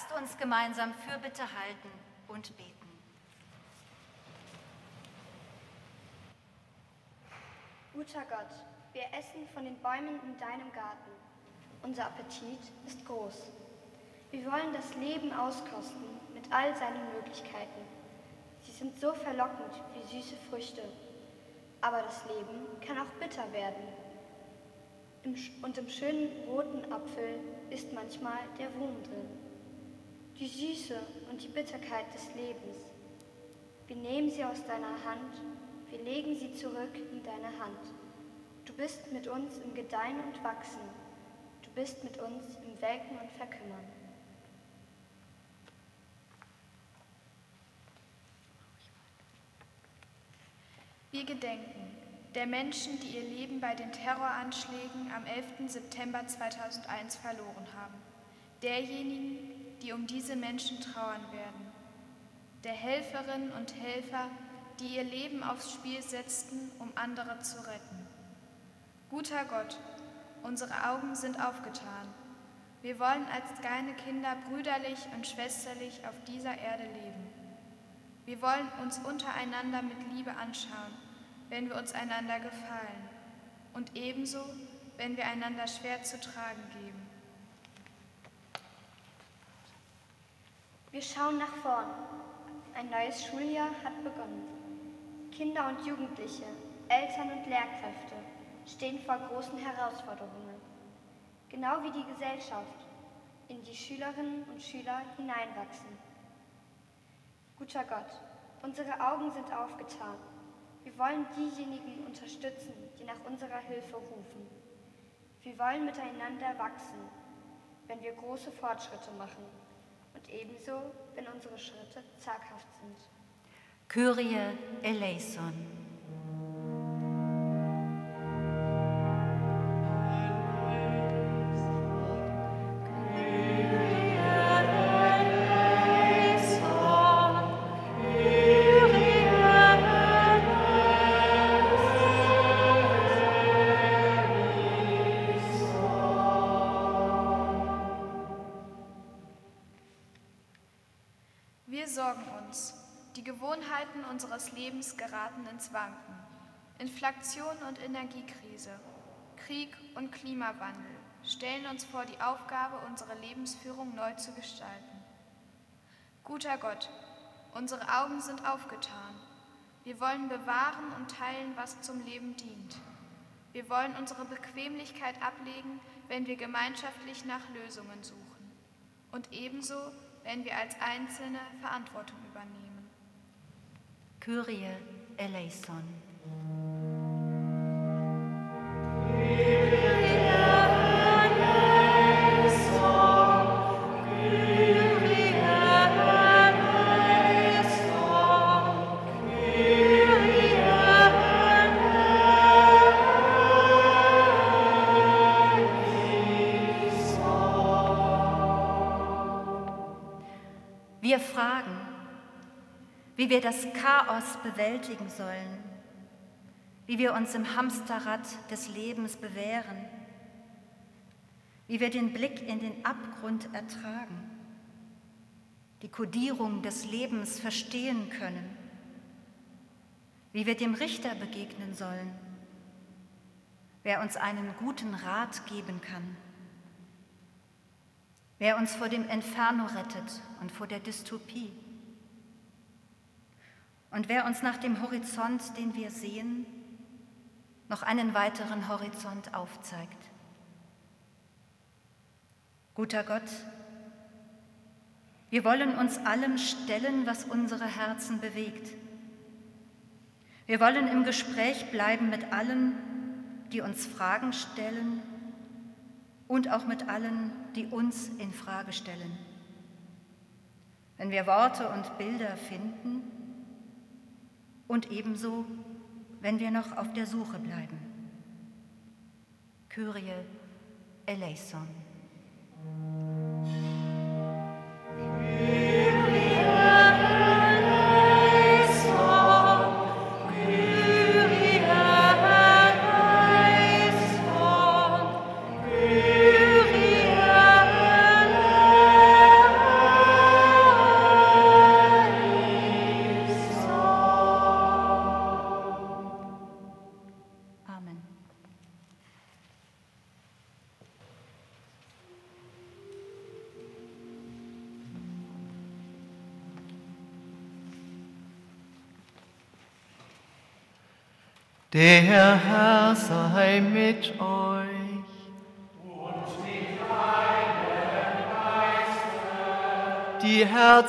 Lasst uns gemeinsam Fürbitte halten und beten. Guter Gott, wir essen von den Bäumen in deinem Garten. Unser Appetit ist groß. Wir wollen das Leben auskosten mit all seinen Möglichkeiten. Sie sind so verlockend wie süße Früchte. Aber das Leben kann auch bitter werden. und im schönen roten Apfel ist manchmal der Wurm drin. Die Süße und die Bitterkeit des Lebens. Wir nehmen sie aus deiner Hand, wir legen sie zurück in deine Hand. Du bist mit uns im Gedeihen und Wachsen. Du bist mit uns im Welken und Verkümmern. Wir gedenken der Menschen, die ihr Leben bei den Terroranschlägen am 11. September 2001 verloren haben. Derjenigen, die um diese Menschen trauern werden. Der Helferinnen und Helfer, die ihr Leben aufs Spiel setzten, um andere zu retten. Guter Gott, unsere Augen sind aufgetan. Wir wollen als kleine Kinder brüderlich und schwesterlich auf dieser Erde leben. Wir wollen uns untereinander mit Liebe anschauen, wenn wir uns einander gefallen und ebenso, wenn wir einander schwer zu tragen geben. Wir schauen nach vorn. Ein neues Schuljahr hat begonnen. Kinder und Jugendliche, Eltern und Lehrkräfte stehen vor großen Herausforderungen. Genau wie die Gesellschaft, in die Schülerinnen und Schüler hineinwachsen. Guter Gott, unsere Augen sind aufgetan. Wir wollen diejenigen unterstützen, die nach unserer Hilfe rufen. Wir wollen miteinander wachsen, wenn wir große Fortschritte machen und ebenso, wenn unsere Schritte zaghaft sind. Kyrie eleison. Unseres Lebens geraten ins Wanken. Inflation und Energiekrise, Krieg und Klimawandel stellen uns vor die Aufgabe, unsere Lebensführung neu zu gestalten. Guter Gott, unsere Augen sind aufgetan. Wir wollen bewahren und teilen, was zum Leben dient. Wir wollen unsere Bequemlichkeit ablegen, wenn wir gemeinschaftlich nach Lösungen suchen. Und ebenso, wenn wir als Einzelne Verantwortung übernehmen. Kyrie eleison. Wie wir das Chaos bewältigen sollen, wie wir uns im Hamsterrad des Lebens bewähren, wie wir den Blick in den Abgrund ertragen, die Kodierung des Lebens verstehen können, wie wir dem Richter begegnen sollen, wer uns einen guten Rat geben kann, wer uns vor dem Inferno rettet und vor der Dystopie und wer uns nach dem Horizont, den wir sehen, noch einen weiteren Horizont aufzeigt. Guter Gott, wir wollen uns allem stellen, was unsere Herzen bewegt. Wir wollen im Gespräch bleiben mit allen, die uns Fragen stellen und auch mit allen, die uns in Frage stellen. Wenn wir Worte und Bilder finden, und ebenso, wenn wir noch auf der Suche bleiben. Kyrie eleison.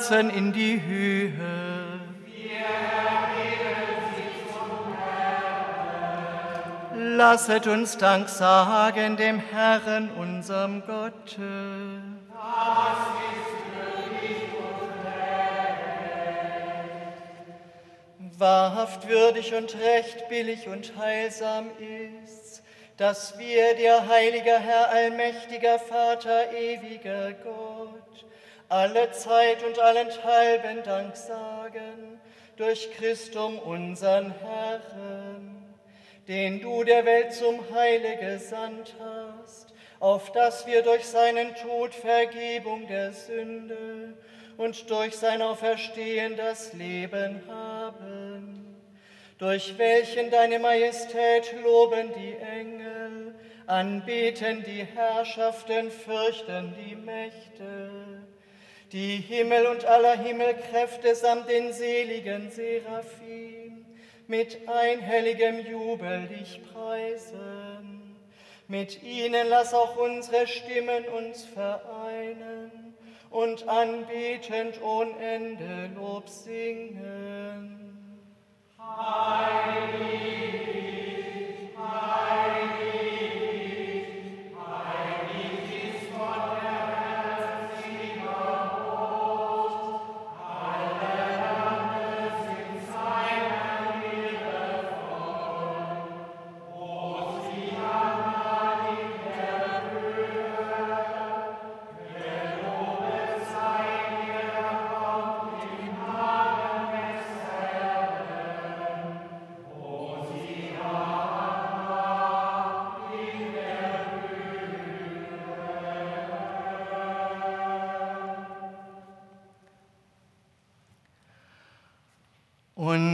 Herzen in die Höhe. Lasset uns Dank sagen dem Herrn, unserem Gott. Das ist würdig und. Wahrhaft würdig und recht, billig und heilsam ist, dass wir dir, heiliger Herr, allmächtiger Vater, ewiger Gott, alle Zeit und allenthalben Dank sagen durch Christum unseren Herrn, den du der Welt zum Heile gesandt hast, auf dass wir durch seinen Tod Vergebung der Sünde und durch sein Auferstehen das Leben haben, durch welchen deine Majestät loben die Engel, anbeten die Herrschaften, fürchten die Mächte, die Himmel und aller Himmelkräfte samt den seligen Seraphim mit einhelligem Jubel dich preisen. Mit ihnen lass auch unsere Stimmen uns vereinen und anbetend ohne Ende Lob singen. Heilig, heilig,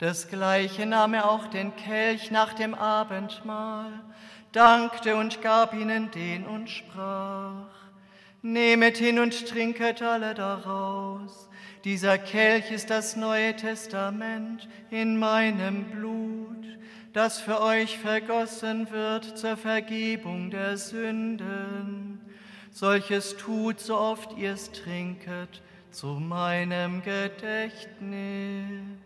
Desgleichen nahm er auch den Kelch nach dem Abendmahl, dankte und gab ihnen den und sprach, Nehmet hin und trinket alle daraus. Dieser Kelch ist das Neue Testament in meinem Blut, das für euch vergossen wird zur Vergebung der Sünden. Solches tut, so oft ihr es trinket, zu meinem Gedächtnis.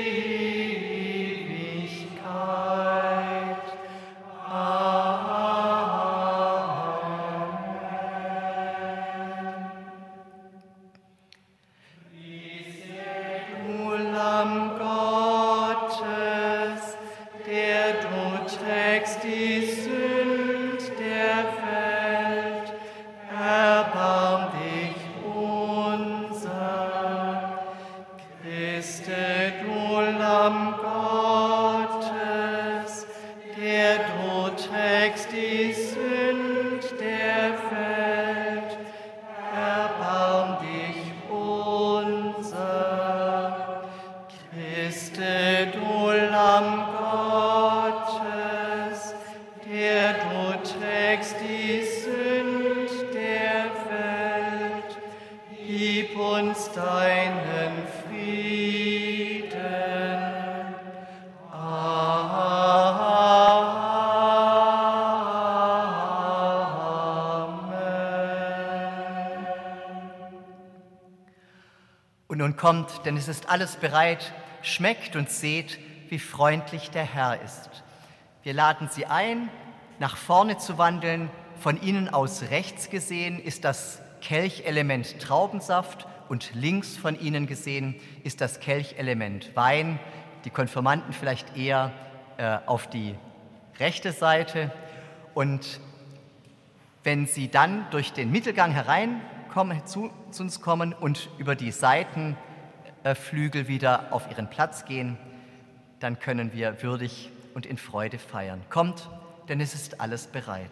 Kommt, denn es ist alles bereit, schmeckt und seht, wie freundlich der Herr ist. Wir laden Sie ein, nach vorne zu wandeln. Von Ihnen aus rechts gesehen ist das Kelchelement Traubensaft und links von Ihnen gesehen ist das Kelchelement Wein. Die Konfirmanden vielleicht eher äh, auf die rechte Seite. Und wenn Sie dann durch den Mittelgang hereinkommen, zu, zu uns kommen und über die Seitenflügel wieder auf Ihren Platz gehen, dann können wir würdig und in Freude feiern. Kommt, denn es ist alles bereit.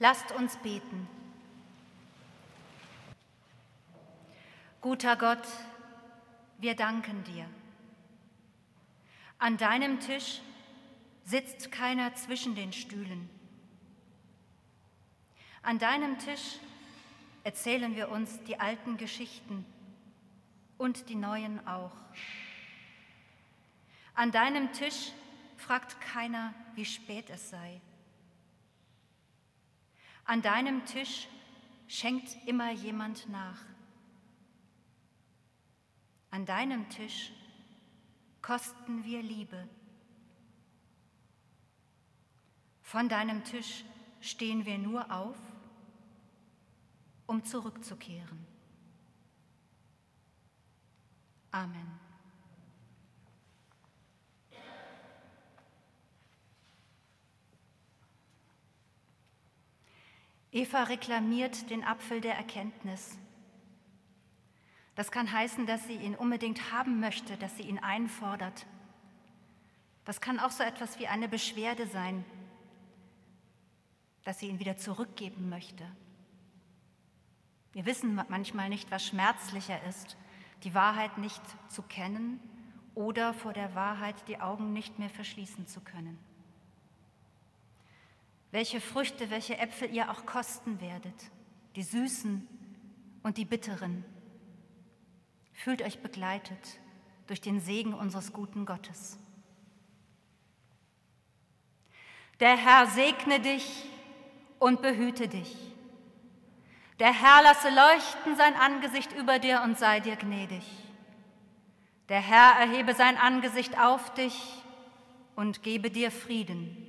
Lasst uns beten. Guter Gott, wir danken dir. An deinem Tisch sitzt keiner zwischen den Stühlen. An deinem Tisch erzählen wir uns die alten Geschichten und die neuen auch. An deinem Tisch fragt keiner, wie spät es sei. An deinem Tisch schenkt immer jemand nach. An deinem Tisch kosten wir Liebe. Von deinem Tisch stehen wir nur auf, um zurückzukehren. Amen. Eva reklamiert den Apfel der Erkenntnis. Das kann heißen, dass sie ihn unbedingt haben möchte, dass sie ihn einfordert. Das kann auch so etwas wie eine Beschwerde sein, dass sie ihn wieder zurückgeben möchte. Wir wissen manchmal nicht, was schmerzlicher ist, die Wahrheit nicht zu kennen oder vor der Wahrheit die Augen nicht mehr verschließen zu können. Welche Früchte, welche Äpfel ihr auch kosten werdet, die süßen und die bitteren. Fühlt euch begleitet durch den Segen unseres guten Gottes. Der Herr segne dich und behüte dich. Der Herr lasse leuchten sein Angesicht über dir und sei dir gnädig. Der Herr erhebe sein Angesicht auf dich und gebe dir Frieden.